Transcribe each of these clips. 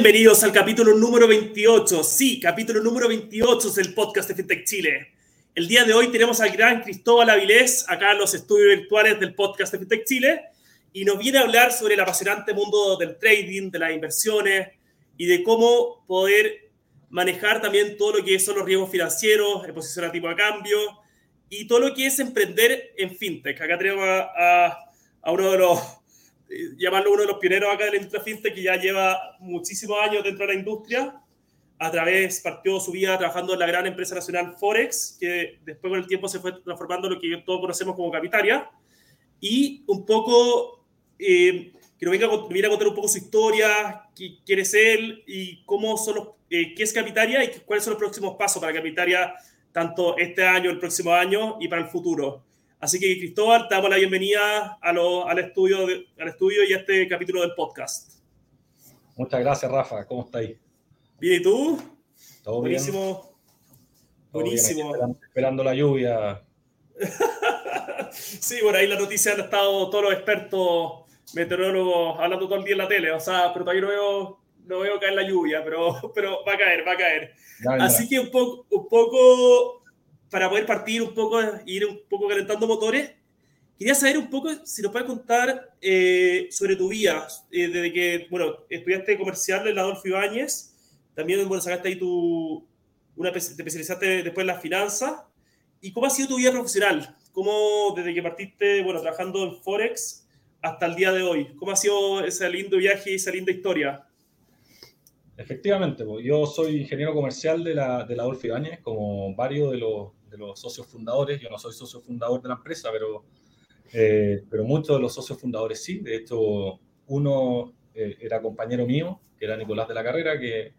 Bienvenidos al capítulo número 28. Sí, capítulo número 28 del podcast de FinTech Chile. El día de hoy tenemos al gran Cristóbal Avilés acá en los estudios virtuales del podcast de FinTech Chile y nos viene a hablar sobre el apasionante mundo del trading, de las inversiones y de cómo poder manejar también todo lo que son los riesgos financieros, el posicionar tipo de cambio y todo lo que es emprender en FinTech. Acá tenemos a, a uno de los llamarlo uno de los pioneros acá de la industria fintech que ya lleva muchísimos años dentro de la industria. A través, partió su vida trabajando en la gran empresa nacional Forex, que después con el tiempo se fue transformando en lo que todos conocemos como Capitaria. Y un poco, eh, que nos venga, a contar un poco su historia, quién es él y cómo son los, eh, qué es Capitaria y cuáles son los próximos pasos para Capitaria, tanto este año, el próximo año y para el futuro. Así que, Cristóbal, te damos la bienvenida a al, estudio al estudio y a este capítulo del podcast. Muchas gracias, Rafa. ¿Cómo estáis? Bien, ¿y tú? Todo Buenísimo. Buenísimo. Esperando, la lluvia. sí, por ahí la noticia han estado todos los expertos meteorólogos hablando todo el día en la tele. O sea, pero todavía no veo, no veo caer la lluvia, pero, pero va a caer, va a caer. Así que un poco, un poco para poder partir un poco, ir un poco calentando motores, quería saber un poco si nos puedes contar eh, sobre tu vida, eh, desde que, bueno, estudiaste comercial en la Adolfo Ibáñez, también, bueno, sacaste ahí tu, una, te especializaste después en las finanzas, y cómo ha sido tu vida profesional, cómo desde que partiste, bueno, trabajando en Forex hasta el día de hoy, cómo ha sido ese lindo viaje y esa linda historia. Efectivamente, yo soy ingeniero comercial de la, de la Adolfo Ibáñez, como varios de los de los socios fundadores. Yo no soy socio fundador de la empresa, pero, eh, pero muchos de los socios fundadores sí. De hecho, uno eh, era compañero mío, que era Nicolás de la Carrera, que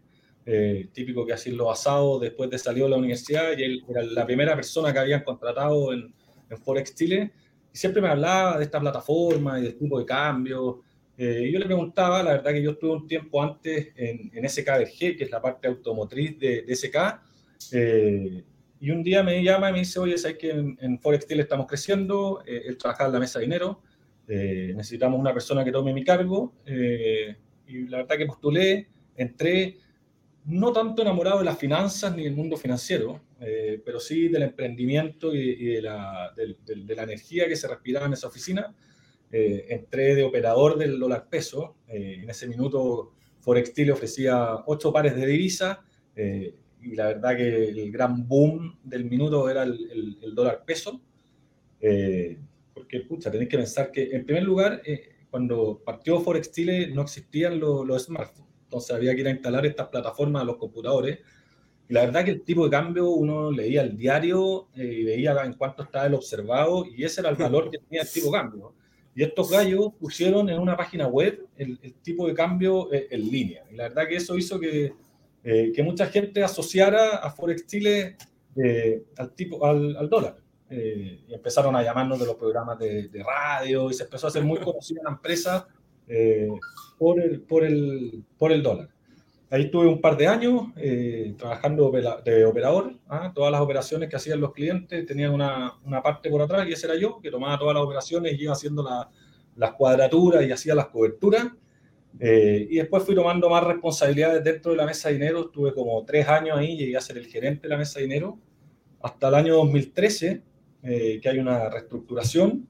eh, típico que hacía los asados después de salir de la universidad, y él era la primera persona que habían contratado en, en Forex Chile. Y siempre me hablaba de esta plataforma y del tipo de cambio. y yo le preguntaba, la verdad que yo estuve un tiempo antes en, en SKBG, que es la parte automotriz de, de SK, eh, y un día me llama y me dice, oye, sabes que en, en Forex estamos creciendo, eh, él en la mesa de dinero, eh, necesitamos una persona que tome mi cargo. Eh, y la verdad que postulé, entré no tanto enamorado de las finanzas ni del mundo financiero, pero sí del emprendimiento y, de, la, de, la, energía que se respiraba en esa oficina. entré de operador del dólar peso. en ese minuto Forex ofrecía ocho pares de divisas y la verdad que el gran boom del minuto era el, el, dólar peso. Eh, porque, pucha, tenéis que pensar que, en primer lugar, eh, cuando partió Forex Chile no existían los, smartphones. Entonces había que ir a instalar estas plataformas a los computadores. Y la verdad que el tipo de cambio uno leía el diario eh, y veía en cuánto estaba el observado y ese era el valor que tenía el tipo de cambio. Y estos gallos pusieron en una página web el, el tipo de cambio en línea. Y la verdad que eso hizo que eh, que mucha gente asociara a Forex Chile eh, al, tipo, al, dólar. Eh, y empezaron a llamarnos de los programas de, radio y se empezó a hacer muy conocida la empresa por, el, por, el, por el dólar. Ahí tuve un par de años trabajando de operador. ¿ah? Todas las operaciones que hacían los clientes tenían una, una, parte por atrás y ese era yo, que tomaba todas las operaciones y iba haciendo las cuadraturas y hacía las coberturas. Eh, y después fui tomando más responsabilidades dentro de la mesa de dinero. Estuve como tres años ahí, llegué a ser el gerente de la mesa de dinero, hasta el año 2013, eh, que hay una reestructuración.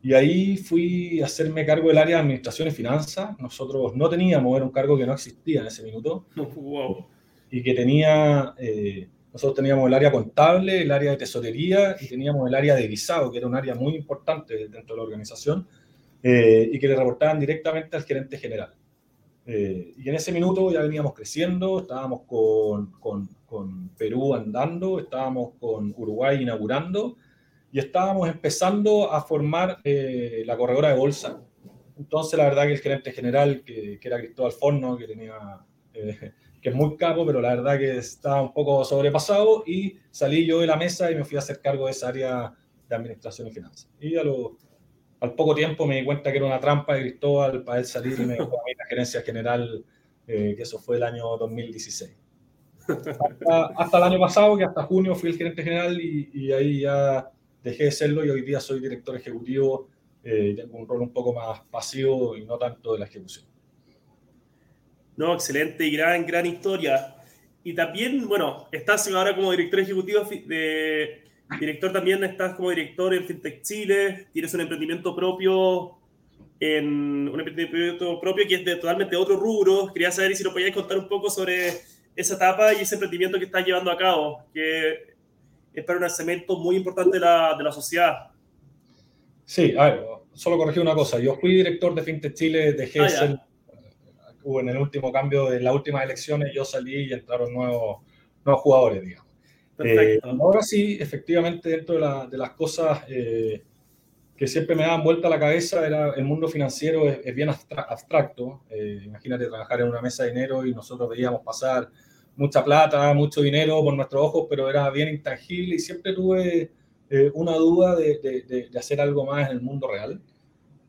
Y ahí fui a hacerme cargo del área de administración y finanzas. Nosotros no teníamos, era un cargo que no existía en ese minuto. Wow. Y que tenía, eh, nosotros teníamos el área contable, el área de tesorería y teníamos el área de visado, que era un área muy importante dentro de la organización eh, y que le reportaban directamente al gerente general. Eh, y en ese minuto ya veníamos creciendo, estábamos con, con, con, Perú andando, estábamos con Uruguay inaugurando y estábamos empezando a formar eh, la corredora de bolsa. Entonces, la verdad que el gerente general, que, que era Cristóbal Forno, que tenía que es muy capo, pero la verdad que estaba un poco sobrepasado y salí yo de la mesa y me fui a hacer cargo de esa área de administración y finanzas. Y a los al poco tiempo me di cuenta que era una trampa de Cristóbal para él salir y me dejó a mí la gerencia general, eh, que eso fue el año 2016. Hasta, el año pasado, que hasta junio fui el gerente general y, ahí ya dejé de serlo y hoy día soy director ejecutivo eh, tengo un rol un poco más pasivo y no tanto de la ejecución. No, excelente y gran, gran historia. Y también, bueno, estás ahora como director ejecutivo de... Director también estás como director en FinTech Chile, tienes un emprendimiento propio en un emprendimiento propio que es de totalmente otro rubro. Quería saber si nos podías contar un poco sobre esa etapa y ese emprendimiento que estás llevando a cabo, que es para un nacimiento muy importante de la, de la sociedad. Sí, a ver, solo corregir una cosa. Yo fui director de FinTech Chile, dejé ah, ser, en el último cambio de las últimas elecciones, yo salí y entraron nuevos, nuevos jugadores, digamos. Eh, ahora sí, efectivamente, dentro de, la, de las cosas eh, que siempre me daban vuelta a la cabeza era el mundo financiero es, bien abstracto. Eh, imagínate trabajar en una mesa de dinero y nosotros veíamos pasar mucha plata, mucho dinero por nuestros ojos, pero era bien intangible y siempre tuve eh, una duda de, de, hacer algo más en el mundo real.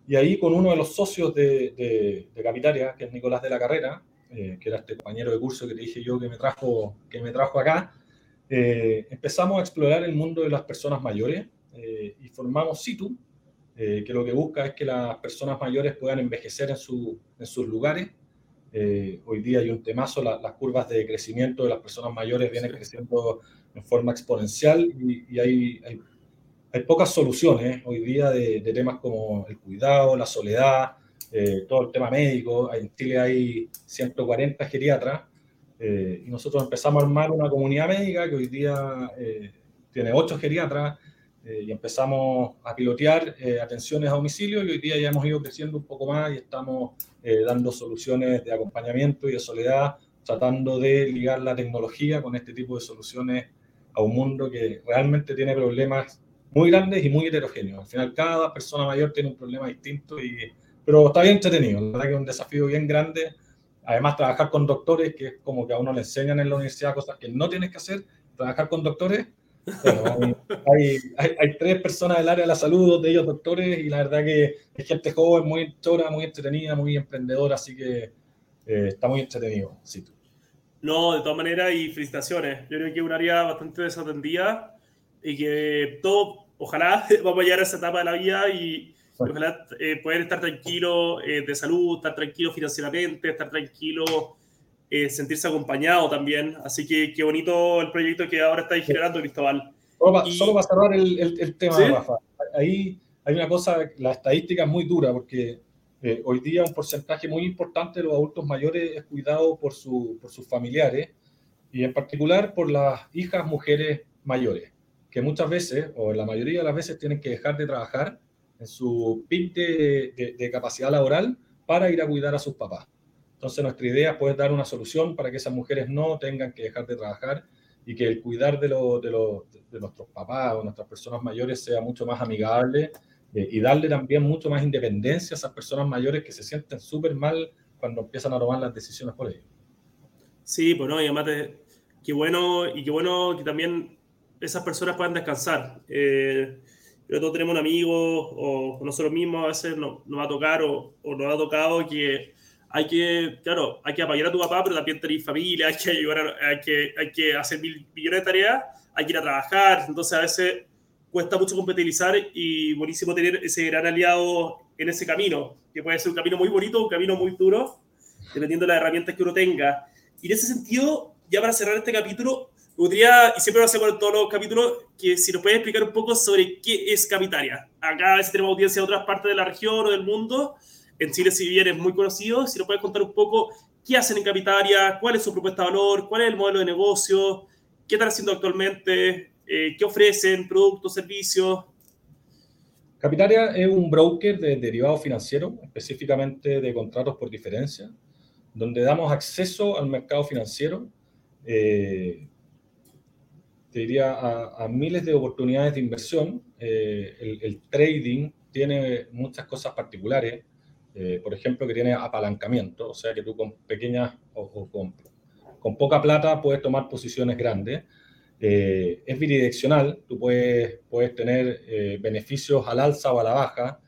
Y ahí con uno de los socios de, de Capitaria, que es Nicolás de la Carrera, eh, que era este compañero de curso que te dije yo que me trajo, que me trajo acá, empezamos a explorar el mundo de las personas mayores y formamos Situ, eh, que lo que busca es que las personas mayores puedan envejecer en, su, en sus lugares. Eh, hoy día hay un temazo, las curvas de crecimiento de las personas mayores vienen creciendo en forma exponencial y, hay, hay, hay, pocas soluciones hoy día de, temas como el cuidado, la soledad, eh, todo el tema médico. En Chile hay 140 geriatras y nosotros empezamos a armar una comunidad médica que hoy día tiene 8 geriatras eh, y empezamos a pilotear eh, atenciones a domicilio y hoy día ya hemos ido creciendo un poco más y estamos eh, dando soluciones de acompañamiento y de soledad, tratando de ligar la tecnología con este tipo de soluciones a un mundo que realmente tiene problemas muy grandes y muy heterogéneos. Al final, cada persona mayor tiene un problema distinto, y, pero está bien entretenido. La verdad que es un desafío bien grande. Además, trabajar con doctores, que es como que a uno le enseñan en la universidad cosas que no tienes que hacer. Trabajar con doctores hay, hay, tres personas del área de la salud, dos de ellos doctores, y la verdad que es gente joven, muy chora, muy entretenida, muy emprendedora, así que eh, está muy entretenido. Sí. No, de todas maneras, y felicitaciones. Yo creo que es un área bastante desatendida y que todo, ojalá vamos a llegar a esa etapa de la vida y ojalá eh, poder estar tranquilo eh, de salud, estar tranquilo financieramente, estar tranquilo eh, sentirse acompañado también. Así que qué bonito el proyecto que ahora estáis generando, Cristóbal. Solo, para cerrar el, el, tema, Rafa. Ahí hay una cosa, la estadística es muy dura porque eh, hoy día un porcentaje muy importante de los adultos mayores es cuidado por, su, por sus familiares y en particular por las hijas mujeres mayores, que muchas veces, o la mayoría de las veces, tienen que dejar de trabajar en su pic de, de capacidad laboral para ir a cuidar a sus papás. Entonces nuestra idea es poder dar una solución para que esas mujeres no tengan que dejar de trabajar y que el cuidar de, de, nuestros papás o nuestras personas mayores sea mucho más amigable eh, y darle también mucho más independencia a esas personas mayores que se sienten súper mal cuando empiezan a tomar las decisiones por ellos. Sí, pues no, y además qué bueno y qué bueno que también esas personas puedan descansar. Eh, pero todos tenemos un amigo o nosotros mismos a veces nos, nos va a tocar o, o nos ha tocado que hay que, claro, hay que apoyar a tu papá, pero también tener familia, hay que ayudar, hay, que, hay que hacer mil millones de tareas, hay que ir a trabajar, entonces a veces cuesta mucho compatibilizar y buenísimo tener ese gran aliado en ese camino, que puede ser un camino muy bonito, un camino muy duro, dependiendo de las herramientas que uno tenga. Y en ese sentido, ya para cerrar este capítulo, gustaría, y siempre lo hacemos en todos los capítulos, que si nos puedes explicar un poco sobre qué es Capitaria. Acá a veces tenemos audiencia de otras partes de la región o del mundo, en Chile, si bien es muy conocido, si nos puedes contar un poco qué hacen en Capitaria, cuál es su propuesta de valor, cuál es el modelo de negocio, qué están haciendo actualmente, eh, qué ofrecen, productos, servicios. Capitaria es un broker de derivados financieros, específicamente de contratos por diferencia, donde damos acceso al mercado financiero, eh, te diría, a, miles de oportunidades de inversión. Eh, el, el, trading tiene muchas cosas particulares. Eh, por ejemplo, que tiene apalancamiento, o sea que tú con pequeñas o, con, con, poca plata puedes tomar posiciones grandes. Eh, es bidireccional, tú puedes, puedes tener eh, beneficios al alza o a la baja.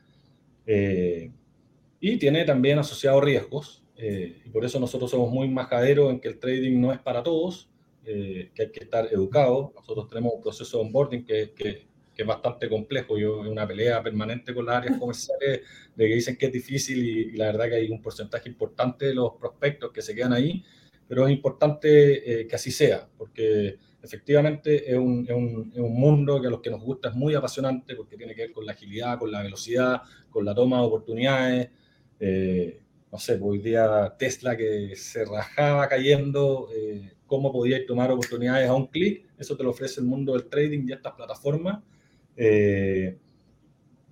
y tiene también asociados riesgos. y por eso nosotros somos muy majaderos en que el trading no es para todos, que hay que estar educado. Nosotros tenemos un proceso de onboarding que, que que es bastante complejo. Yo, una pelea permanente con las áreas comerciales de que dicen que es difícil y, la verdad que hay un porcentaje importante de los prospectos que se quedan ahí, pero es importante eh, que así sea, porque efectivamente es un, es, un, es un, mundo que a los que nos gusta es muy apasionante porque tiene que ver con la agilidad, con la velocidad, con la toma de oportunidades. Eh, no sé, pues, hoy día Tesla que se rajaba cayendo, eh, cómo podías tomar oportunidades a un clic, eso te lo ofrece el mundo del trading y estas plataformas. Eh,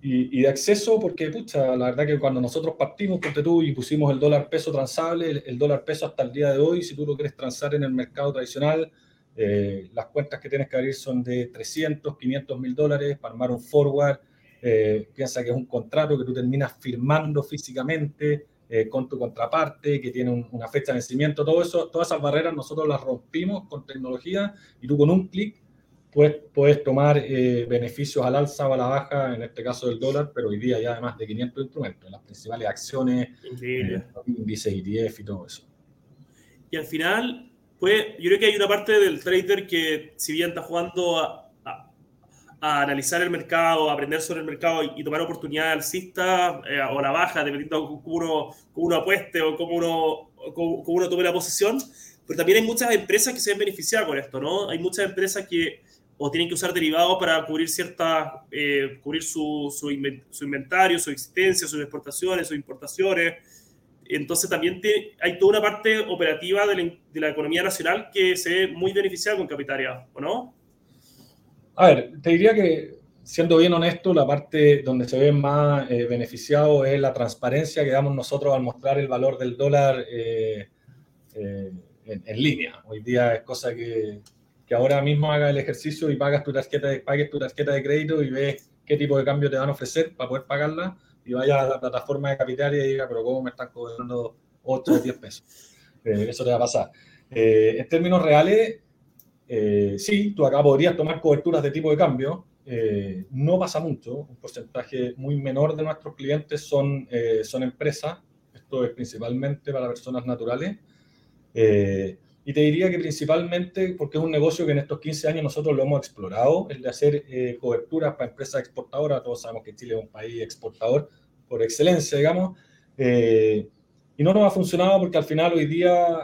y, y, de acceso, porque, pucha, la verdad que cuando nosotros partimos, ponte tú, y pusimos el dólar peso transable, el, el, dólar peso hasta el día de hoy, si tú lo quieres transar en el mercado tradicional, eh, las cuentas que tienes que abrir son de 300, 500 mil dólares para armar un forward. Eh, piensa que es un contrato que tú terminas firmando físicamente eh, con tu contraparte, que tiene un, una fecha de vencimiento, todo eso, todas esas barreras nosotros las rompimos con tecnología y tú con un clic puedes, puedes tomar eh, beneficios al alza o a la baja, en este caso del dólar, pero hoy día ya además de 500 instrumentos, las principales acciones, eh, índices ETF y todo eso. Y al final, pues yo creo que hay una parte del trader que si bien está jugando a, a analizar el mercado, a aprender sobre el mercado y, y tomar oportunidades alcistas eh, o la baja, dependiendo de cómo uno, cómo uno apueste o cómo uno, cómo, cómo uno tome la posición, pero también hay muchas empresas que se ven beneficiadas con esto, ¿no? Hay muchas empresas que o tienen que usar derivados para cubrir ciertas, eh, cubrir su, su, su, inventario, su existencia, sus exportaciones, sus importaciones, entonces también te, hay toda una parte operativa de la, de la, economía nacional que se ve muy beneficiada con Capitaria, ¿o no? A ver, te diría que, siendo bien honesto, la parte donde se ve más eh, beneficiado es la transparencia que damos nosotros al mostrar el valor del dólar eh, eh, en, en, línea. Hoy día es cosa que, que, ahora mismo haga el ejercicio y pagas tu tarjeta de, pagues tu tarjeta de crédito y ves qué tipo de cambio te van a ofrecer para poder pagarla y vaya a la plataforma de Capitaria y diga, pero ¿cómo me están cobrando 8 o 10 pesos? Eh, eso te va a pasar. Eh, en términos reales, eh, sí, tú acá podrías tomar coberturas de tipo de cambio. Eh, no pasa mucho, un porcentaje muy menor de nuestros clientes son, eh, son empresas. Esto es principalmente para personas naturales. y te diría que principalmente porque es un negocio que en estos 15 años nosotros lo hemos explorado, el de hacer eh, coberturas para empresas exportadoras. Todos sabemos que Chile es un país exportador por excelencia, digamos. Eh, y no nos ha funcionado porque al final hoy día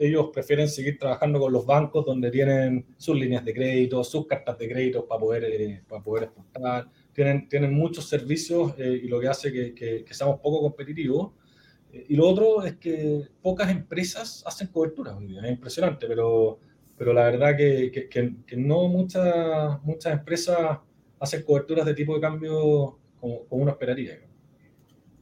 ellos prefieren seguir trabajando con los bancos donde tienen sus líneas de crédito, sus cartas de crédito para poder, eh, para poder exportar. Tienen, tienen muchos servicios eh, y lo que hace que, que, que seamos poco competitivos. Y lo otro es que pocas empresas hacen cobertura es impresionante, pero, pero la verdad que, que, no muchas, muchas empresas hacen coberturas de tipo de cambio como, como uno esperaría.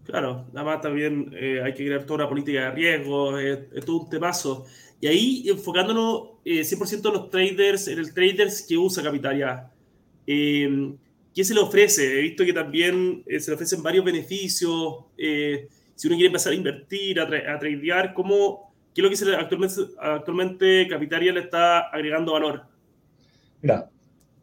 Claro, nada más también eh, hay que crear toda una política de riesgo, es, es todo un temazo. Y ahí enfocándonos eh, 100% en los traders, en el traders que usa Capitalia, eh, ¿qué se le ofrece? He visto que también eh, se le ofrecen varios beneficios. Eh, si uno quiere empezar a invertir, a, tra a tradear, ¿cómo, ¿qué es lo que se le, actualmente, actualmente Capitalia le está agregando valor? Mira,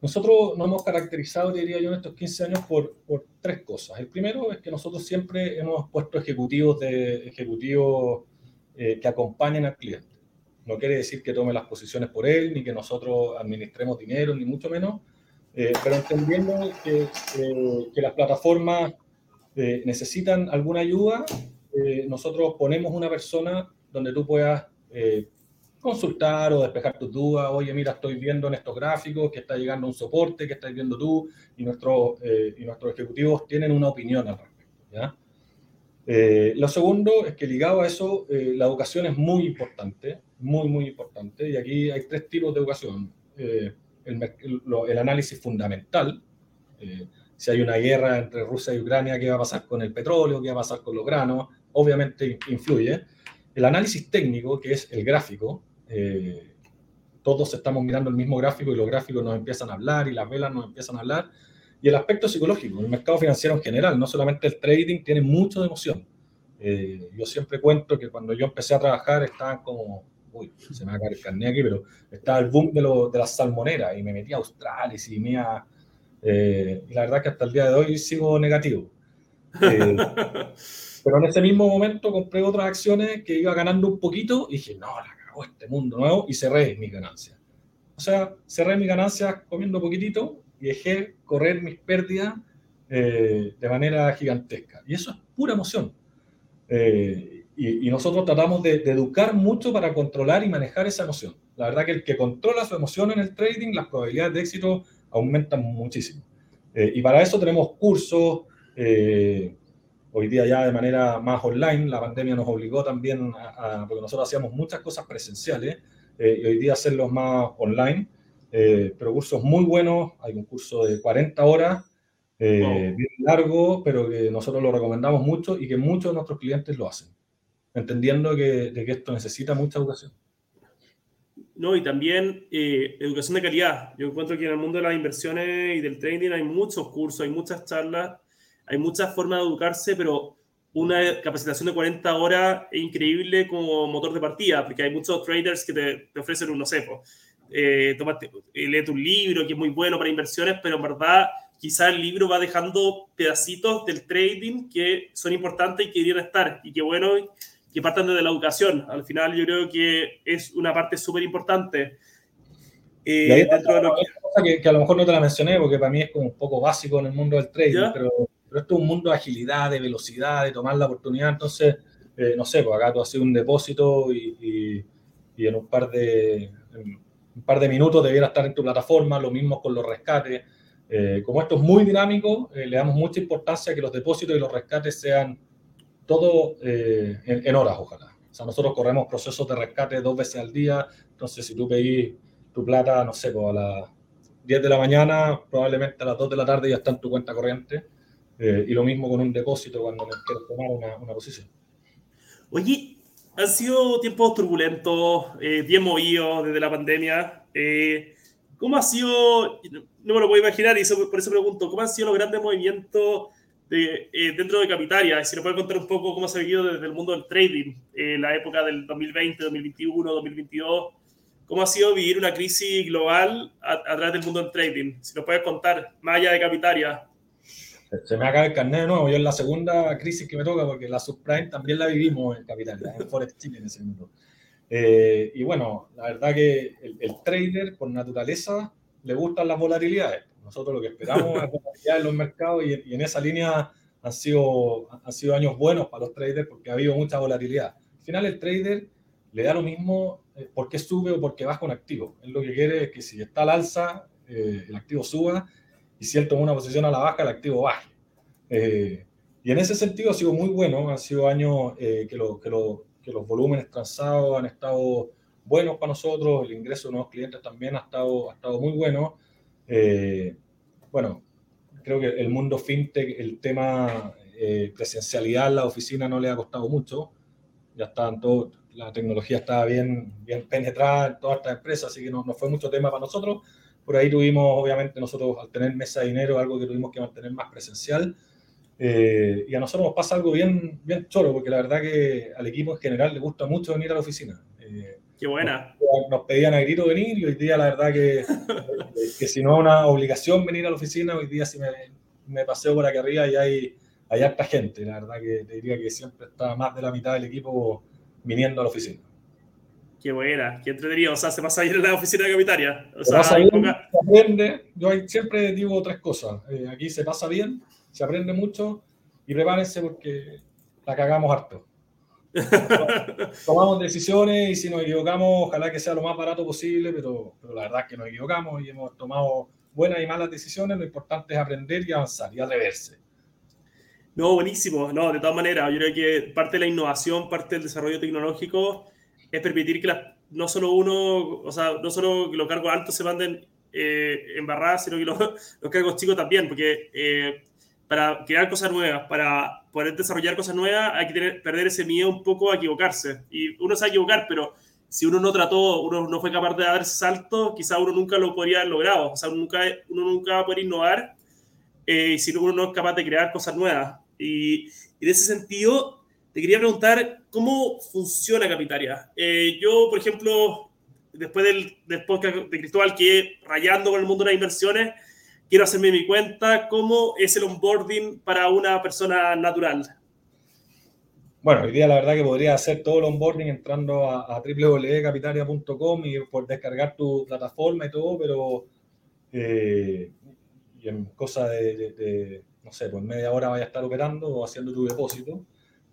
nosotros nos hemos caracterizado, diría yo, en estos 15 años por, por, tres cosas. El primero es que nosotros siempre hemos puesto ejecutivos, de, ejecutivos eh, que acompañen al cliente. No quiere decir que tome las posiciones por él, ni que nosotros administremos dinero, ni mucho menos, eh, pero entendiendo que, eh, que las plataformas eh, necesitan alguna ayuda, eh, nosotros ponemos una persona donde tú puedas eh, consultar o despejar tus dudas. Oye, mira, estoy viendo en estos gráficos que está llegando un soporte, que estás viendo tú, y, nuestro, y nuestros ejecutivos tienen una opinión al respecto. ¿ya? lo segundo es que ligado a eso, la educación es muy importante, muy, muy importante, y aquí hay tres tipos de educación. El, el, el, análisis fundamental, si hay una guerra entre Rusia y Ucrania, qué va a pasar con el petróleo, qué va a pasar con los granos, obviamente influye. El análisis técnico, que es el gráfico, eh, todos estamos mirando el mismo gráfico y los gráficos nos empiezan a hablar y las velas nos empiezan a hablar. Y el aspecto psicológico, el mercado financiero en general, no solamente el trading, tiene mucho de emoción. Eh, yo siempre cuento que cuando yo empecé a trabajar estaban como, uy, se me va a caer el carnet aquí, pero estaba el boom de, lo, de las salmoneras y me metí a Australis y me a eh, y la verdad que hasta el día de hoy sigo negativo. Eh, pero en ese mismo momento compré otras acciones que iba ganando un poquito y dije, no, la este mundo nuevo y cerré mis ganancias. O sea, cerré mis ganancias comiendo poquitito y dejé correr mis pérdidas eh, de manera gigantesca. Y eso es pura emoción. Eh, y, nosotros tratamos de, educar mucho para controlar y manejar esa emoción. La verdad que el que controla su emoción en el trading, las probabilidades de éxito aumentan muchísimo. Eh, y para eso tenemos cursos, hoy día ya de manera más online, la pandemia nos obligó también a, porque nosotros hacíamos muchas cosas presenciales, y hoy día hacerlos más online, pero cursos muy buenos, hay un curso de 40 horas eh, bien largo, pero que nosotros lo recomendamos mucho y que muchos de nuestros clientes lo hacen, entendiendo que, de que esto necesita mucha educación. No, y también eh, educación de calidad. Yo encuentro que en el mundo de las inversiones y del trading hay muchos cursos, hay muchas charlas, hay muchas formas de educarse, pero una capacitación de 40 horas es increíble como motor de partida, porque hay muchos traders que te, te ofrecen un, no sé, eh, tomate, lee tu libro, que es muy bueno para inversiones, pero en verdad quizá el libro va dejando pedacitos del trading que son importantes y que deberían estar. Y qué bueno que partan desde la educación. Al final yo creo que es una parte súper importante. Eh, dentro de lo que... que... a lo mejor no te la mencioné porque para mí es como un poco básico en el mundo del trading, pero, pero, esto es un mundo de agilidad, de velocidad, de tomar la oportunidad. Entonces, eh, no sé, pues acá tú haces un depósito y, y, en un par de... un par de minutos debiera estar en tu plataforma, lo mismo con los rescates. Eh, como esto es muy dinámico, eh, le damos mucha importancia a que los depósitos y los rescates sean todo eh, en, horas, ojalá. O sea, nosotros corremos procesos de rescate dos veces al día, entonces si tú pedís tu plata, no sé, pues a las 10 de la mañana, probablemente a las 2 de la tarde ya está en tu cuenta corriente. Y lo mismo con un depósito cuando quieres tomar una, una posición. Oye, han sido tiempos turbulentos, bien movidos desde la pandemia. ¿Cómo ha sido, no me lo puedo imaginar y por eso pregunto, ¿cómo han sido los grandes movimientos de, eh, dentro de Capitaria? Si nos puede contar un poco cómo se ha vivido desde el mundo del trading, en la época del 2020, 2021, 2022. ¿Cómo ha sido vivir una crisis global a, través del mundo del trading? Si nos puedes contar, más allá de Capitaria. Se me acaba el carnet de nuevo. Yo es la segunda crisis que me toca porque la subprime también la vivimos en Capitalia, en Forex Chile en ese momento. Eh, y bueno, la verdad que el, trader por naturaleza le gustan las volatilidades. Nosotros lo que esperamos es volatilidad en los mercados y, en esa línea han sido, han sido años buenos para los traders porque ha habido mucha volatilidad. Al final el trader le da lo mismo eh, por qué sube o por qué baja un activo. Él lo que quiere es que si está al alza, eh, el activo suba y si él toma una posición a la baja, el activo baje. y en ese sentido ha sido muy bueno, han sido años que, lo, que, lo, que los volúmenes transados han estado buenos para nosotros, el ingreso de nuevos clientes también ha estado, ha estado muy bueno. Eh, bueno, creo que el mundo fintech, el tema eh, presencialidad en la oficina no le ha costado mucho. Ya están todo, la tecnología estaba bien, bien penetrada en todas estas empresas, así que no, no fue mucho tema para nosotros. Por ahí tuvimos, obviamente, nosotros al tener mesa de dinero, algo que tuvimos que mantener más presencial. Eh, y a nosotros nos pasa algo bien, bien choro, porque la verdad que al equipo en general le gusta mucho venir a la oficina. Eh, Qué buena. Nos, pedían a grito venir y hoy día la verdad que, que si no es una obligación venir a la oficina, hoy día si me, me paseo por aquí arriba y hay, hay harta gente. La verdad que te diría que siempre está más de la mitad del equipo viniendo a la oficina. Qué buena, qué entretenido. O sea, se pasa bien en la oficina de Capitaria. O sea, se, aprende. Yo siempre digo tres cosas. Eh, aquí se pasa bien, se aprende mucho y prepárense porque la cagamos harto. Tomamos decisiones y si nos equivocamos, ojalá que sea lo más barato posible, pero, pero la verdad es que nos equivocamos y hemos tomado buenas y malas decisiones. Lo importante es aprender y avanzar y atreverse. No, buenísimo. No, de todas maneras, yo creo que parte de la innovación, parte del desarrollo tecnológico es permitir que no solo uno, o sea, no solo que los cargos altos se manden eh, embarradas, sino que los, los, cargos chicos también, porque eh, para crear cosas nuevas, para poder desarrollar cosas nuevas, hay que tener, perder ese miedo un poco a equivocarse. Y uno se va a equivocar, pero si uno no trató, uno no fue capaz de dar ese salto, quizá uno nunca lo podría haber logrado. O sea, uno nunca, uno nunca va a poder innovar eh, si uno no es capaz de crear cosas nuevas. Y, y, en ese sentido, te quería preguntar cómo funciona Capitaria. Eh, yo, por ejemplo, después del, podcast de Cristóbal, que rayando con el mundo de las inversiones, quiero hacerme mi cuenta, ¿cómo es el onboarding para una persona natural? bueno, hoy día la verdad que podría hacer todo el onboarding entrando a, a www.capitaria.com y por descargar tu plataforma y todo, pero eh, y en cosa de, no sé, pues media hora vaya a estar operando o haciendo tu depósito.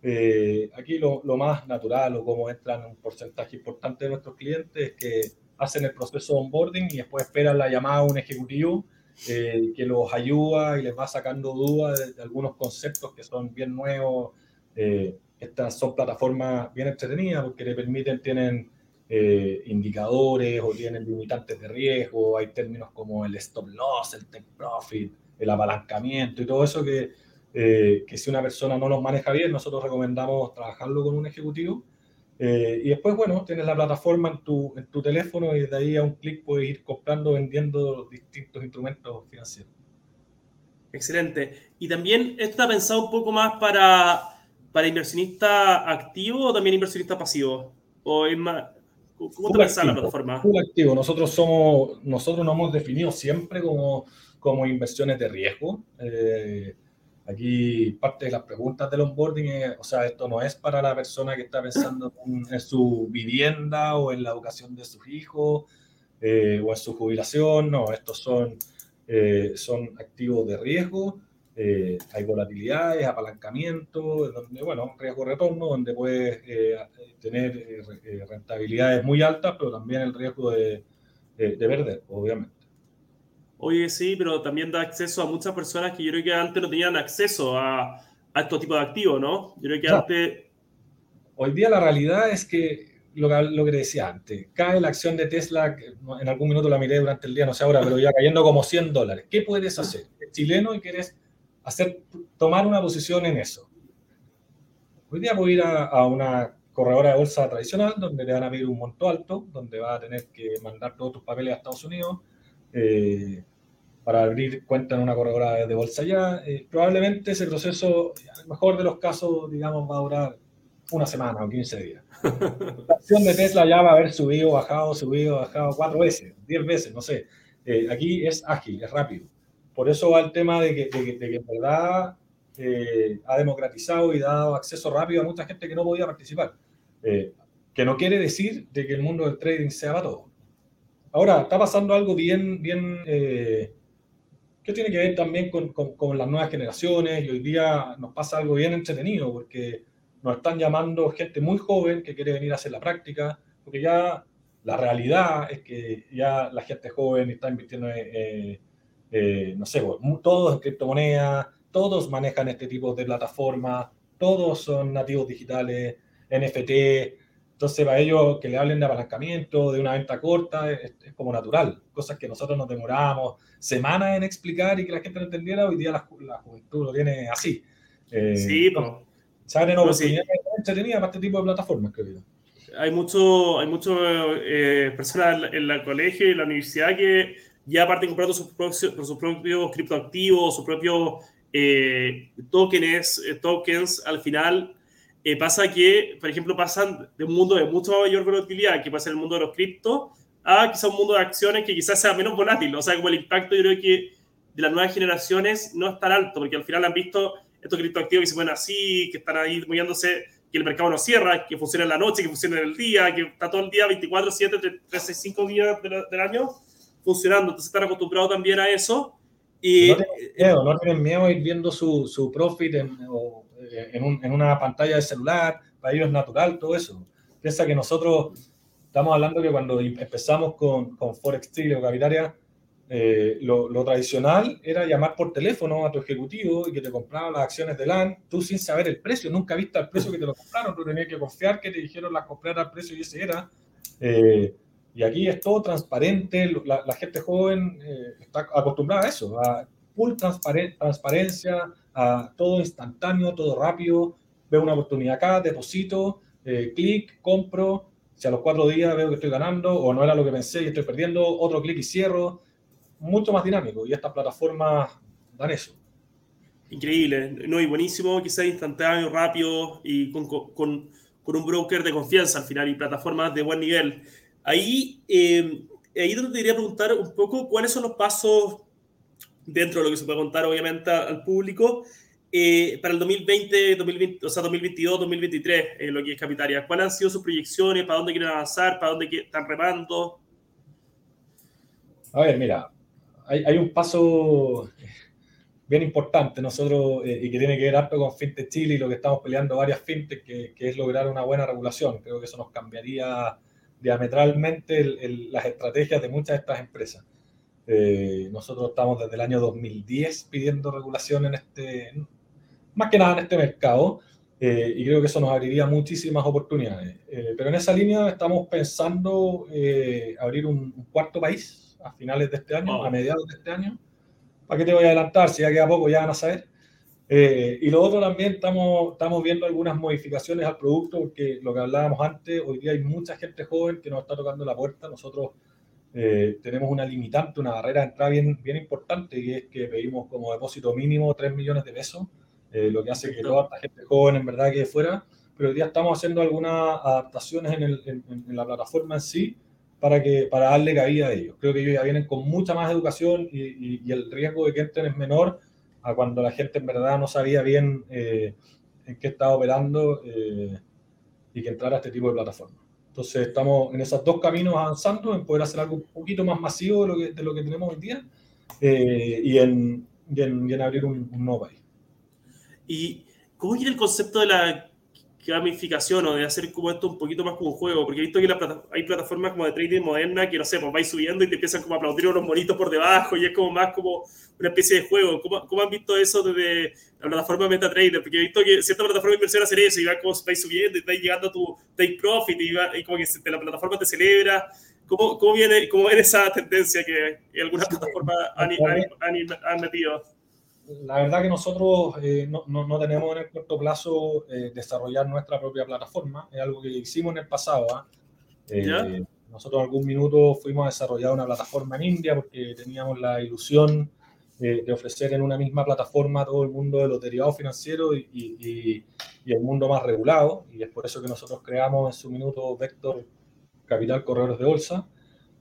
Eh, aquí lo, lo, más natural o como entran un porcentaje importante de nuestros clientes es que hacen el proceso de onboarding y después esperan la llamada a un ejecutivo eh, que los ayuda y les va sacando dudas de, algunos conceptos que son bien nuevos. Eh, estas son plataformas bien entretenidas porque le permiten, tienen eh, indicadores o tienen limitantes de riesgo, hay términos como el stop loss, el take profit, el apalancamiento y todo eso que, que si una persona no los maneja bien, nosotros recomendamos trabajarlo con un ejecutivo eh, y después, bueno, tienes la plataforma en tu, en tu teléfono y desde ahí a un clic puedes ir comprando, vendiendo distintos instrumentos financieros. Excelente. Y también esto está pensado un poco más para, para inversionista activo o también inversionista pasivo. ¿O es más, ¿Cómo te pensás la plataforma? Full activo. Nosotros, somos, nosotros nos hemos definido siempre como, como inversiones de riesgo. Eh, Aquí parte de las preguntas del onboarding es, o sea, esto no es para la persona que está pensando en, su vivienda o en la educación de sus hijos eh, o en su jubilación, no, estos son, eh, son activos de riesgo, eh, hay volatilidades, apalancamiento, donde, bueno, riesgo-retorno, donde puedes tener rentabilidades muy altas, pero también el riesgo de, de perder, obviamente. Oye, sí, pero también da acceso a muchas personas que yo creo que antes no tenían acceso a, a estos tipos de activos, ¿no? Yo creo que antes... Hoy día la realidad es que lo, que lo que decía antes, cae la acción de Tesla, en algún minuto la miré durante el día, no sé ahora, pero ya cayendo como 100 dólares. ¿Qué puedes hacer? Es chileno y quieres hacer, tomar una posición en eso. Hoy día voy a ir a, a una corredora de bolsa tradicional, donde te van a pedir un monto alto, donde vas a tener que mandar todos tus papeles a Estados Unidos. Eh, para abrir cuenta en una corredora de bolsa ya. Eh, probablemente ese proceso, en el mejor de los casos, digamos, va a durar una semana o 15 días. La acción de Tesla ya va a haber subido, bajado, subido, bajado cuatro veces, diez veces, no sé. Eh, aquí es ágil, es rápido. Por eso va el tema de que, de que, en verdad eh, ha democratizado y dado acceso rápido a mucha gente que no podía participar. que no quiere decir de que el mundo del trading sea para todo. Ahora, está pasando algo bien, bien que tiene que ver también con, con, las nuevas generaciones y hoy día nos pasa algo bien entretenido porque nos están llamando gente muy joven que quiere venir a hacer la práctica, porque ya la realidad es que ya la gente joven está invirtiendo, en, eh, no sé, todos en criptomonedas, todos manejan este tipo de plataformas, todos son nativos digitales, NFT, entonces, para ellos que le hablen de apalancamiento, de una venta corta, es, como natural. Cosas que nosotros nos demorábamos semanas en explicar y que la gente no entendiera, hoy día la, juventud lo tiene así. Eh, sí. Se abren oportunidades entretenidas para este tipo de plataformas, creo yo. Hay mucho, hay mucho eh, personas en el colegio y en la universidad que ya parten comprando sus propios, sus propios criptoactivos, sus propios eh, tokens, tokens al final eh, pasa que, por ejemplo, pasan de un mundo de mucha mayor volatilidad, que pasa en el mundo de los criptos, a quizá un mundo de acciones que quizás sea menos volátil. O sea, como el impacto yo creo que de las nuevas generaciones no es tan alto, porque al final han visto estos criptoactivos que se mueven así, que están ahí moviéndose, que el mercado no cierra, que funciona en la noche, que funciona en el día, que está todo el día 24, 7, 365 días del, año funcionando. Entonces están acostumbrados también a eso. Y, no tienen miedo, no tienen miedo a ir viendo su, su profit en, o en, una pantalla de celular, para ellos es natural todo eso. Piensa que nosotros estamos hablando que cuando empezamos con, con Forex Chile o Capitaria, eh, lo, tradicional era llamar por teléfono a tu ejecutivo y que te compraba las acciones de LAN, tú sin saber el precio, nunca viste el precio que te lo compraron, tú tenías que confiar que te dijeron las comprar al precio y ese era. Eh, y aquí es todo transparente, la, gente joven eh, está acostumbrada a eso, a full transparencia, a todo instantáneo, todo rápido, veo una oportunidad acá, deposito, eh, clic, compro, si a los cuatro días veo que estoy ganando o no era lo que pensé y estoy perdiendo, otro clic y cierro, mucho más dinámico y estas plataformas dan eso. Increíble, no, y buenísimo que sea instantáneo, rápido y con, con, con un broker de confianza al final y plataformas de buen nivel. Ahí, eh, ahí te quería preguntar un poco cuáles son los pasos dentro de lo que se puede contar obviamente al público, eh, para el 2020, 2020, o sea, 2022, 2023, eh, lo que es Capitaria? ¿Cuáles han sido sus proyecciones? ¿Para dónde quieren avanzar? ¿Para dónde están remando? A ver, mira, hay, un paso bien importante nosotros eh, y que tiene que ver harto con FinTech Chile y lo que estamos peleando varias FinTech, que es lograr una buena regulación. Creo que eso nos cambiaría diametralmente las estrategias de muchas de estas empresas. Eh, nosotros estamos desde el año 2010 pidiendo regulación en este, más que nada en este mercado, eh, y creo que eso nos abriría muchísimas oportunidades. Eh, pero en esa línea estamos pensando abrir un, cuarto país a finales de este año, a mediados de este año. ¿Para qué te voy a adelantar? Si ya queda poco, ya van a saber. y lo otro también, estamos, estamos viendo algunas modificaciones al producto, porque lo que hablábamos antes, hoy día hay mucha gente joven que nos está tocando la puerta. Nosotros eh, tenemos una limitante, una barrera de entrada bien, bien importante, y es que pedimos como depósito mínimo 3 millones de pesos, eh, lo que hace que toda esta gente joven en verdad quede fuera, pero hoy día estamos haciendo algunas adaptaciones en, el, en, la plataforma en sí para, que, para darle cabida a ellos. Creo que ellos ya vienen con mucha más educación y, y, el riesgo de que entren es menor a cuando la gente en verdad no sabía bien eh, en qué estaba operando y que entrara a este tipo de plataforma. Entonces estamos en esos dos caminos avanzando, en poder hacer algo un poquito más masivo de lo que, de lo que tenemos hoy día eh, y, en, en, abrir un, un, nuevo país. ¿Y cómo quiere el concepto de la gamificación o de hacer como esto un poquito más como un juego, porque he visto que hay plataformas como de trading moderna que, no sé, pues vais subiendo y te empiezan como a aplaudir unos monitos por debajo y es como más como una especie de juego. ¿Cómo, cómo han visto eso desde la plataforma MetaTrader? Porque he visto que cierta plataforma de inversión hace eso y va como vais subiendo y vais llegando a tu take profit y, va, y como que la plataforma te celebra. ¿Cómo, cómo, viene, cómo viene esa tendencia que algunas plataformas han, han, han metido? La verdad que nosotros eh, no, no, tenemos en el corto plazo eh, desarrollar nuestra propia plataforma. Es algo que hicimos en el pasado. ¿ah? Eh, nosotros algún minuto fuimos a desarrollar una plataforma en India porque teníamos la ilusión de ofrecer en una misma plataforma todo el mundo de los derivados financieros y, y, y, el mundo más regulado. Y es por eso que nosotros creamos en su minuto Vector Capital Corredores de Bolsa,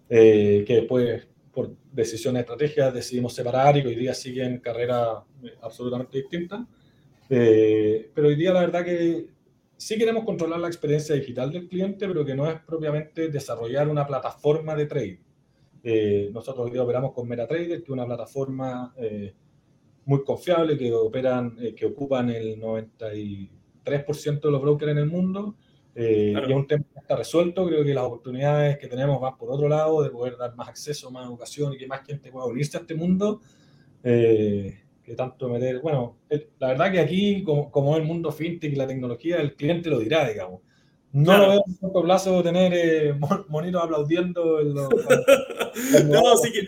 que después por decisiones estratégicas decidimos separar y hoy día siguen carreras eh, absolutamente distintas. Eh, pero hoy día la verdad que sí queremos controlar la experiencia digital del cliente, pero que no es propiamente desarrollar una plataforma de trade. Eh, nosotros hoy día operamos con MetaTrader, que es una plataforma muy confiable, que, operan, que ocupan el 93% de los brokers en el mundo eh, Y es un tema que está resuelto. Creo que las oportunidades que tenemos van por otro lado, de poder dar más acceso, más educación y que más gente pueda unirse a este mundo. Eh, que tanto meter. Bueno, la verdad que aquí, como, como, es el mundo fintech y la tecnología, el cliente lo dirá, digamos. No lo veo en corto plazo tener eh, monitos aplaudiendo. En los, no, sí que...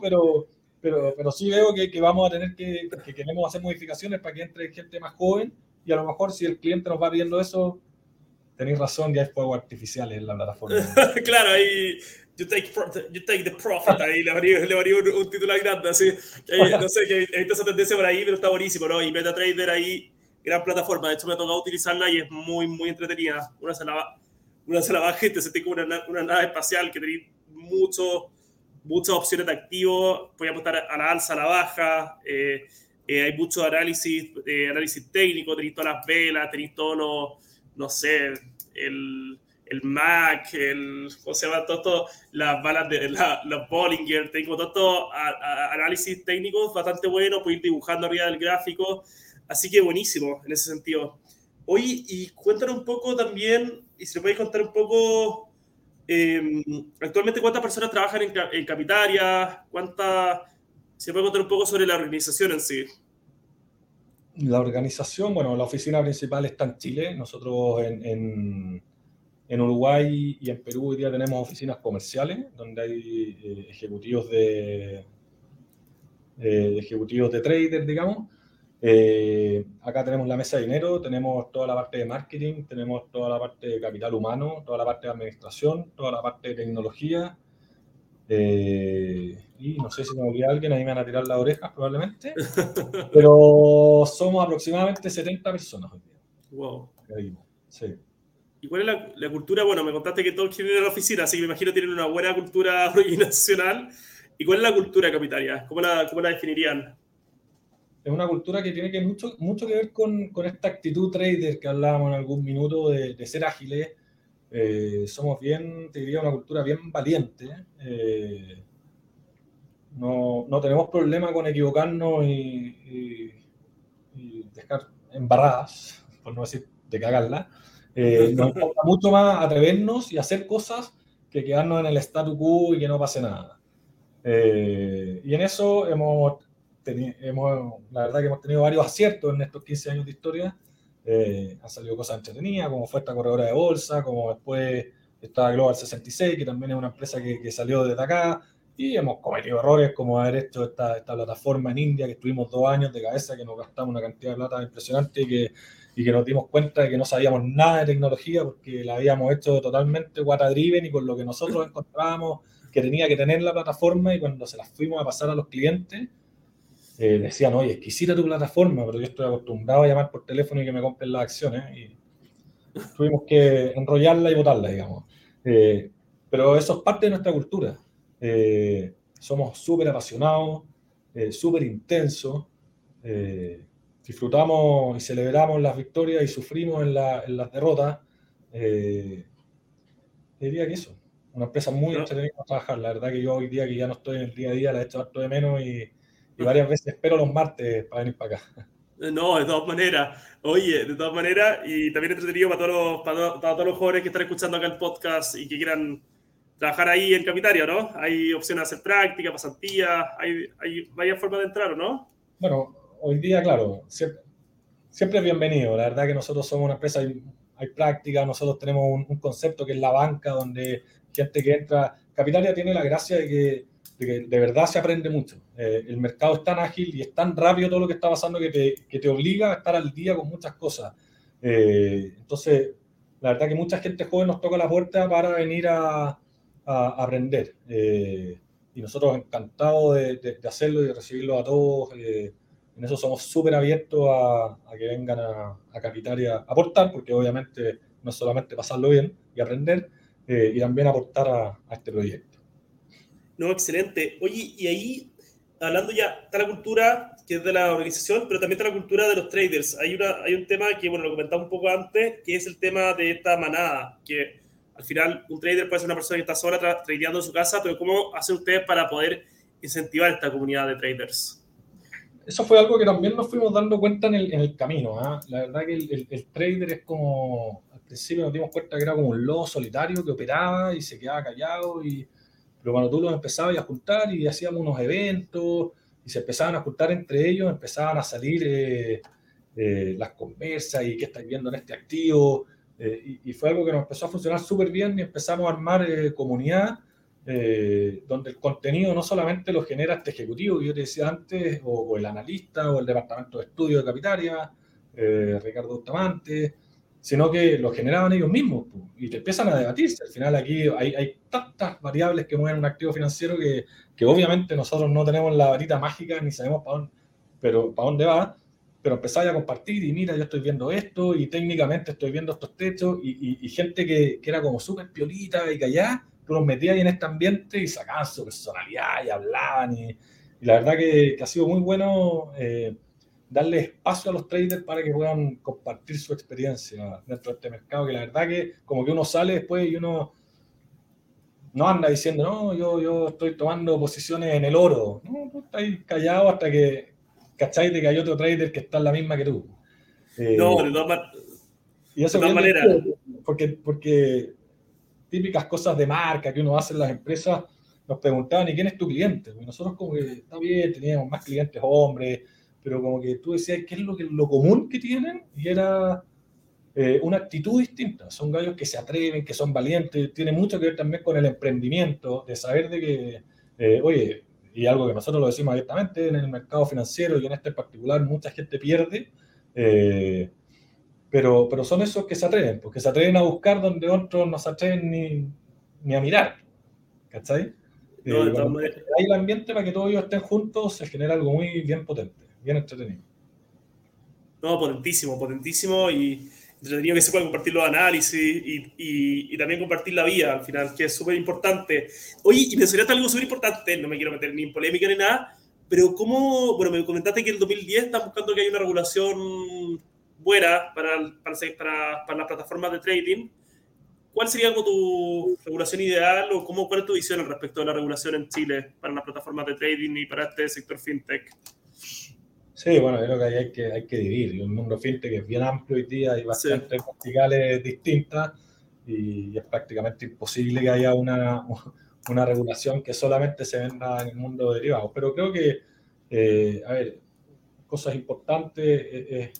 pero, pero, pero sí veo que, que vamos a tener que, que queremos hacer modificaciones para que entre gente más joven y a lo mejor si el cliente nos va pidiendo eso, tenéis razón, ya hay fuego artificial en la plataforma. claro, ahí you take, you take the profit, ahí le haría, un, titular grande, así. no sé, que he visto esa tendencia por ahí, pero está buenísimo, ¿no? Y MetaTrader ahí, gran plataforma, de hecho me ha tocado utilizarla y es muy, muy entretenida. Una se la, una se la baja y te sentís como una, una nave espacial que tenéis mucho, muchas opciones de activo, podéis apostar a la alza, a la baja, eh, eh, hay mucho análisis, eh, análisis técnico, tenéis todas las velas, tenéis todos los no sé, el, el Mac, el. Todo, las balas de la, los Bollinger, tengo todo, análisis técnicos bastante bueno, puedo ir dibujando arriba del gráfico, así que buenísimo en ese sentido. Oye, y cuéntanos un poco también, y si me podéis contar un poco, em, actualmente cuántas personas trabajan en, en Capitaria, cuántas, si me puede contar un poco sobre la organización en sí. La organización, bueno, la oficina principal está en Chile. Nosotros en, en, Uruguay y en Perú hoy día tenemos oficinas comerciales donde hay eh, ejecutivos de eh, ejecutivos de trader, digamos. Eh, acá tenemos la mesa de dinero, tenemos toda la parte de marketing, tenemos toda la parte de capital humano, toda la parte de administración, toda la parte de tecnología, eh, y no sé si me olvida alguien, ahí me van a tirar las orejas probablemente. Pero somos aproximadamente 70 personas hoy día. Wow. Sí. ¿Y cuál es la, la, cultura? Bueno, me contaste que todos a la oficina, así que me imagino que tienen una buena cultura organizacional. ¿Y cuál es la cultura capitaria? ¿Cómo la, cómo la definirían? es una cultura que tiene que mucho, mucho que ver con, con esta actitud trader que hablábamos en algún minuto de, de ser ágiles. Eh, somos bien, te diría, una cultura bien valiente. Eh, no, no, tenemos problema con equivocarnos y, y, dejar embarradas, por no decir de cagarla. Eh, nos importa mucho más atrevernos y hacer cosas que quedarnos en el statu quo y que no pase nada. Eh, y en eso hemos, hemos, la verdad que hemos tenido varios aciertos en estos 15 años de historia. Eh, han salido cosas entretenidas, como fue esta corredora de bolsa, como después está Global 66, que también es una empresa que, que salió desde acá. Y hemos cometido errores como haber hecho esta, esta, plataforma en India, que estuvimos dos años de cabeza, que nos gastamos una cantidad de plata impresionante y que, y que nos dimos cuenta de que no sabíamos nada de tecnología porque la habíamos hecho totalmente guata driven y con lo que nosotros encontrábamos que tenía que tener la plataforma y cuando se las fuimos a pasar a los clientes, eh, decían, oye, exquisita tu plataforma, pero yo estoy acostumbrado a llamar por teléfono y que me compren las acciones. Y tuvimos que enrollarla y botarla, digamos. Eh, pero eso es parte de nuestra cultura. Eh, somos súper apasionados, eh, súper intensos, eh, disfrutamos y celebramos las victorias y sufrimos en, la, en las derrotas. diría que eso una empresa muy entretenida para trabajar. La verdad que yo hoy día que ya no estoy en el día a día, la he hecho harto de menos y, y varias veces espero los martes para venir para acá. No, de todas maneras. Oye, de todas maneras, y también entretenido para todos, los, para, para, todos los jóvenes que están escuchando acá el podcast y que quieran trabajar ahí en Capitaria, ¿no? Hay opciones de hacer práctica, pasantía, hay, hay varias formas de entrar, ¿no? Bueno, hoy día, claro, siempre, siempre es bienvenido. La verdad que nosotros somos una empresa, hay, hay práctica, nosotros tenemos un, un, concepto que es la banca, donde gente que entra. Capitalia tiene la gracia de que de, de verdad se aprende mucho. Eh, el mercado es tan ágil y es tan rápido todo lo que está pasando que te, obliga a estar al día con muchas cosas. Eh, entonces, la verdad que mucha gente joven nos toca la puerta para venir a, aprender. Eh, y nosotros encantados de, hacerlo y de recibirlo a todos. En eso somos súper abiertos a, que vengan a, a Capitalia a aportar, porque obviamente no es solamente pasarlo bien y aprender, y también aportar a, este proyecto. No, excelente. Oye, y ahí, hablando ya, está la cultura que es de la organización, pero también está la cultura de los traders. Hay, una, hay un tema que, bueno, lo comentaba un poco antes, que es el tema de esta manada, que al final un trader puede ser una persona que está sola tra tradeando en su casa, pero ¿cómo hacen ustedes para poder incentivar esta comunidad de traders? Eso fue algo que también nos fuimos dando cuenta en el, en el camino. ¿eh? La verdad que el, el, el trader es como principio nos dimos cuenta que era como un lobo solitario que operaba y se quedaba callado, y, pero cuando tú los empezabas a juntar y hacíamos unos eventos y se empezaban a juntar entre ellos, empezaban a salir eh, eh, las conversas y qué estáis viendo en este activo, eh, y, fue algo que nos empezó a funcionar súper bien y empezamos a armar comunidad. Donde el contenido no solamente lo genera este ejecutivo que yo te decía antes, o, o el analista, o el departamento de estudio de Capitaria, Ricardo Bustamante, sino que lo generaban ellos mismos pues, y te empiezan a debatirse. Al final aquí hay, hay tantas variables que mueven un activo financiero que, que, obviamente nosotros no tenemos la varita mágica ni sabemos para dónde, pero, para dónde va, pero empezáis a compartir y mira, yo estoy viendo esto y técnicamente estoy viendo estos techos y, y, y gente que, que, era como súper piolita y callada, tú los metías ahí en este ambiente y sacaban su personalidad y hablaban y, y la verdad que, que, ha sido muy bueno. Eh, darle espacio a los traders para que puedan compartir su experiencia dentro de este mercado, que la verdad que como que uno sale después y uno no anda diciendo, no, yo, yo estoy tomando posiciones en el oro. No, tú estás callado hasta que cacháis de que hay otro trader que está en la misma que tú. Eh, no, de todas, y eso de todas maneras. Porque, porque típicas cosas de marca que uno hace en las empresas, nos preguntaban, ¿y quién es tu cliente? Y nosotros como que está bien, teníamos más clientes hombres, pero como que tú decías, ¿qué es lo, que, lo común que tienen? Y era eh, una actitud distinta. Son gallos que se atreven, que son valientes, tiene mucho que ver también con el emprendimiento, de saber de que, eh, oye, y algo que nosotros lo decimos abiertamente, en el mercado financiero y en este en particular mucha gente pierde, eh, pero, pero son esos que se atreven, porque se atreven a buscar donde otros no se atreven ni, ni a mirar. ¿Cachai? No, eh, hay el ambiente para que todos ellos estén juntos, se genera algo muy bien potente bien entretenido. No, potentísimo, potentísimo y entretenido que se pueda compartir los análisis y, y, también compartir la vía al final, que es súper importante. Oye, y mencionaste algo súper importante, no me quiero meter ni en polémica ni nada, Pero ¿cómo, bueno, me comentaste que en el 2010 están buscando que haya una regulación buena para, para, las plataformas de trading. ¿Cuál sería tu regulación ideal o cómo, cuál es tu visión al respecto de la regulación en Chile para las plataformas de trading y para este sector fintech? Sí, bueno, yo creo que hay que, hay que dividir. El mundo fintech es bien amplio hoy día, hay bastantes verticales distintas y es prácticamente imposible que haya una, una regulación que solamente se venda en el mundo de derivados. Pero creo que, eh, a ver, cosas importantes. Eh, eh,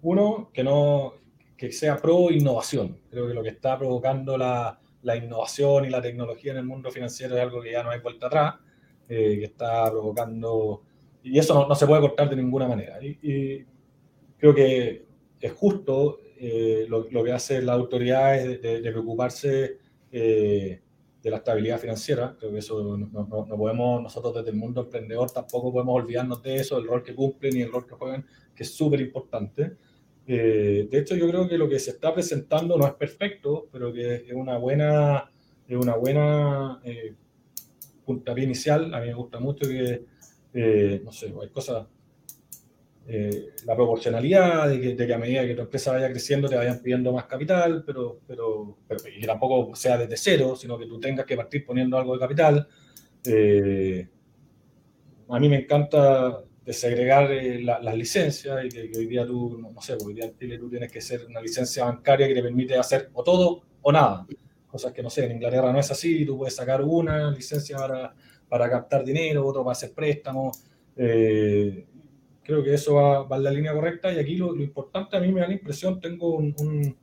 uno, que no que sea pro innovación. Creo que lo que está provocando la, la, innovación y la tecnología en el mundo financiero es algo que ya no hay vuelta atrás, que está provocando, y eso no, no, se puede cortar de ninguna manera. Y, creo que es justo lo, lo, que hace la autoridad es de, de preocuparse de la estabilidad financiera. Creo que eso no, no, podemos, nosotros desde el mundo emprendedor tampoco podemos olvidarnos de eso, el rol que cumplen y el rol que juegan, que es súper importante. Eh, de hecho, yo creo que lo que se está presentando no es perfecto, pero que es una buena, es una buena eh, puntapié inicial. A mí me gusta mucho que, eh, no sé, hay cosas eh, la proporcionalidad de que, de que, a medida que tu empresa vaya creciendo te vayan pidiendo más capital, pero, pero, pero y que tampoco sea desde cero, sino que tú tengas que partir poniendo algo de capital. Eh, a mí me encanta desegregar eh, las licencias y que, hoy día tú, no, sé, hoy día en Chile tú tienes que ser una licencia bancaria que te permite hacer o todo o nada. Cosas que no sé, en Inglaterra no es así, tú puedes sacar una licencia para, para captar dinero, otro para hacer préstamos. Eh, creo que eso va, va, en la línea correcta y aquí lo, importante a mí me da la impresión, tengo un,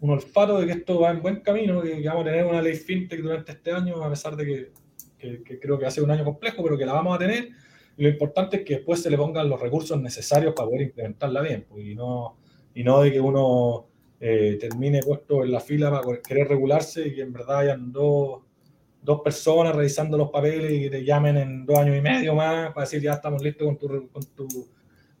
olfato de que esto va en buen camino, que, que, vamos a tener una ley fintech durante este año, a pesar de que, que, que creo que ser un año complejo, pero que la vamos a tener. Y lo importante es que después se le pongan los recursos necesarios para poder implementarla bien, pues, y, no, y no de que uno eh, termine puesto en la fila para querer regularse y que en verdad hayan dos dos personas revisando los papeles y te llamen en dos años y medio más para decir ya estamos listos con tu, con tu,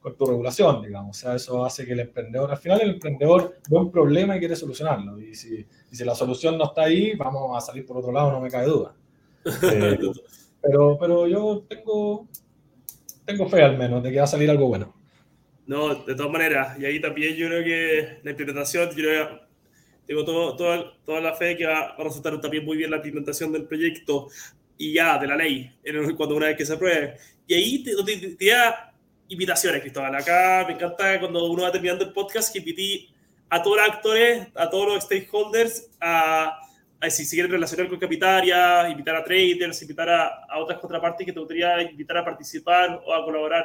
con tu regulación, digamos. O sea, eso hace que el emprendedor, al final el emprendedor ve un problema y quiere solucionarlo. Y si, y si la solución no está ahí, vamos a salir por otro lado, no me cae duda. Eh, pero, pero yo tengo, tengo fe al menos de que va a salir algo bueno. No, de todas maneras, y ahí también yo creo que la implementación, yo creo tengo todo, toda la fe que va a resultar también muy bien la implementación del proyecto y ya de la ley, cuando una vez que se apruebe. Y ahí te, te, te da invitaciones, Cristóbal. Acá me encanta cuando uno va terminando el podcast que invité a todos los actores, a todos los stakeholders, a, a si se quieren relacionar con capitarias, invitar a traders, invitar a, a, otras contrapartes que te gustaría invitar a participar o a colaborar.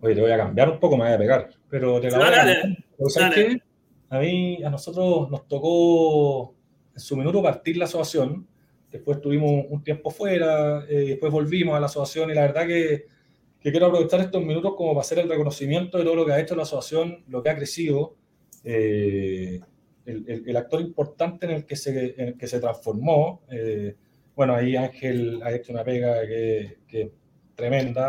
Oye, te voy a cambiar un poco, me voy a pegar, pero te la voy a dale, dale. A mí, a nosotros nos tocó en su minuto partir la asociación, después tuvimos un tiempo fuera, eh, después volvimos a la asociación y la verdad que, que, quiero aprovechar estos minutos como para hacer el reconocimiento de todo lo que ha hecho la asociación, lo que ha crecido, eh, el, el, el, actor importante en el que se, en el que se transformó. Eh, bueno, ahí Ángel ha hecho una pega que, que tremenda.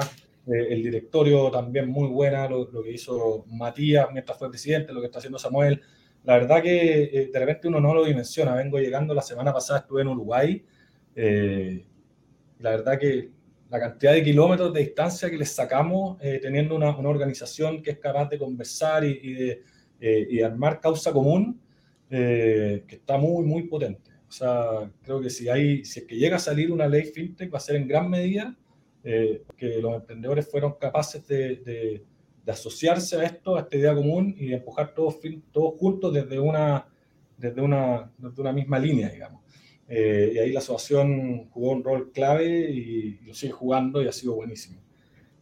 Eh, el directorio también muy buena, lo, lo, que hizo Matías mientras fue presidente, lo que está haciendo Samuel. La verdad que eh, de repente uno no lo dimensiona. Vengo llegando, la semana pasada estuve en Uruguay. Eh, la verdad que la cantidad de kilómetros de distancia que les sacamos eh, teniendo una, una, organización que es capaz de conversar y, y de eh, y armar causa común, que está muy, muy potente. O sea, creo que si, hay, si es que llega a salir una ley fintech, va a ser en gran medida eh, que los emprendedores fueron capaces de, de, de, asociarse a esto, a esta idea común y de empujar todos, juntos desde una, desde, una, desde una misma línea, digamos. Eh, y ahí la asociación jugó un rol clave y, y lo sigue jugando y ha sido buenísimo.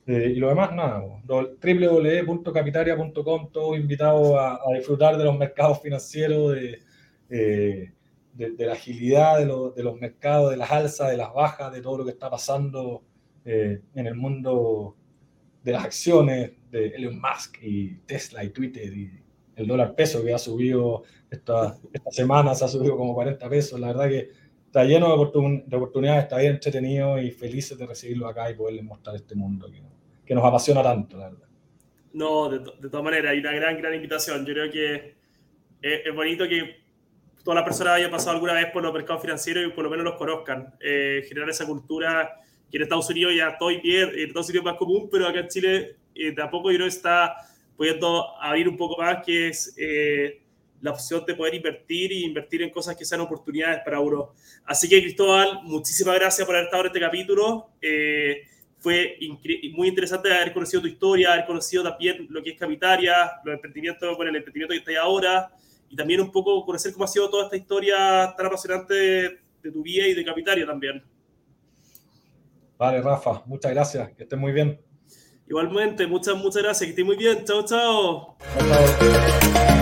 Eh, y lo demás, nada, www.capitaria.com, todos invitados a, a, disfrutar de los mercados financieros, de, eh, de, de la agilidad de, lo, de, los mercados, de las alzas, de las bajas, de todo lo que está pasando eh, en el mundo de las acciones de Elon Musk y Tesla y Twitter y el dólar peso que ha subido esta, esta semana, se ha subido como 40 pesos. La verdad que está lleno de, oportun de oportunidades, está bien entretenido y felices de recibirlo acá y poderles mostrar este mundo que, que nos apasiona tanto, la verdad. No, de, de, todas maneras, hay una gran, gran invitación. Yo creo que es, es bonito que toda la persona haya pasado alguna vez por los mercados financieros y por lo menos los conozcan. Eh, generar esa cultura que en Estados Unidos ya estoy bien, en Estados Unidos es más común, pero acá en Chile eh, de a poco yo creo está pudiendo abrir un poco más, que es eh, la opción de poder invertir y invertir en cosas que sean oportunidades para uno. Así que Cristóbal, muchísimas gracias por haber estado en este capítulo. Eh, fue muy interesante haber conocido tu historia, haber conocido también lo que es Capitaria, los emprendimientos, bueno, el emprendimiento que está ahora, y también un poco conocer cómo ha sido toda esta historia tan apasionante de, de tu vida y de Capitaria también. Vale, Rafa, muchas gracias, que estés muy bien. Igualmente, muchas, muchas gracias, que estés muy bien. Chao, chao. Chao, chao.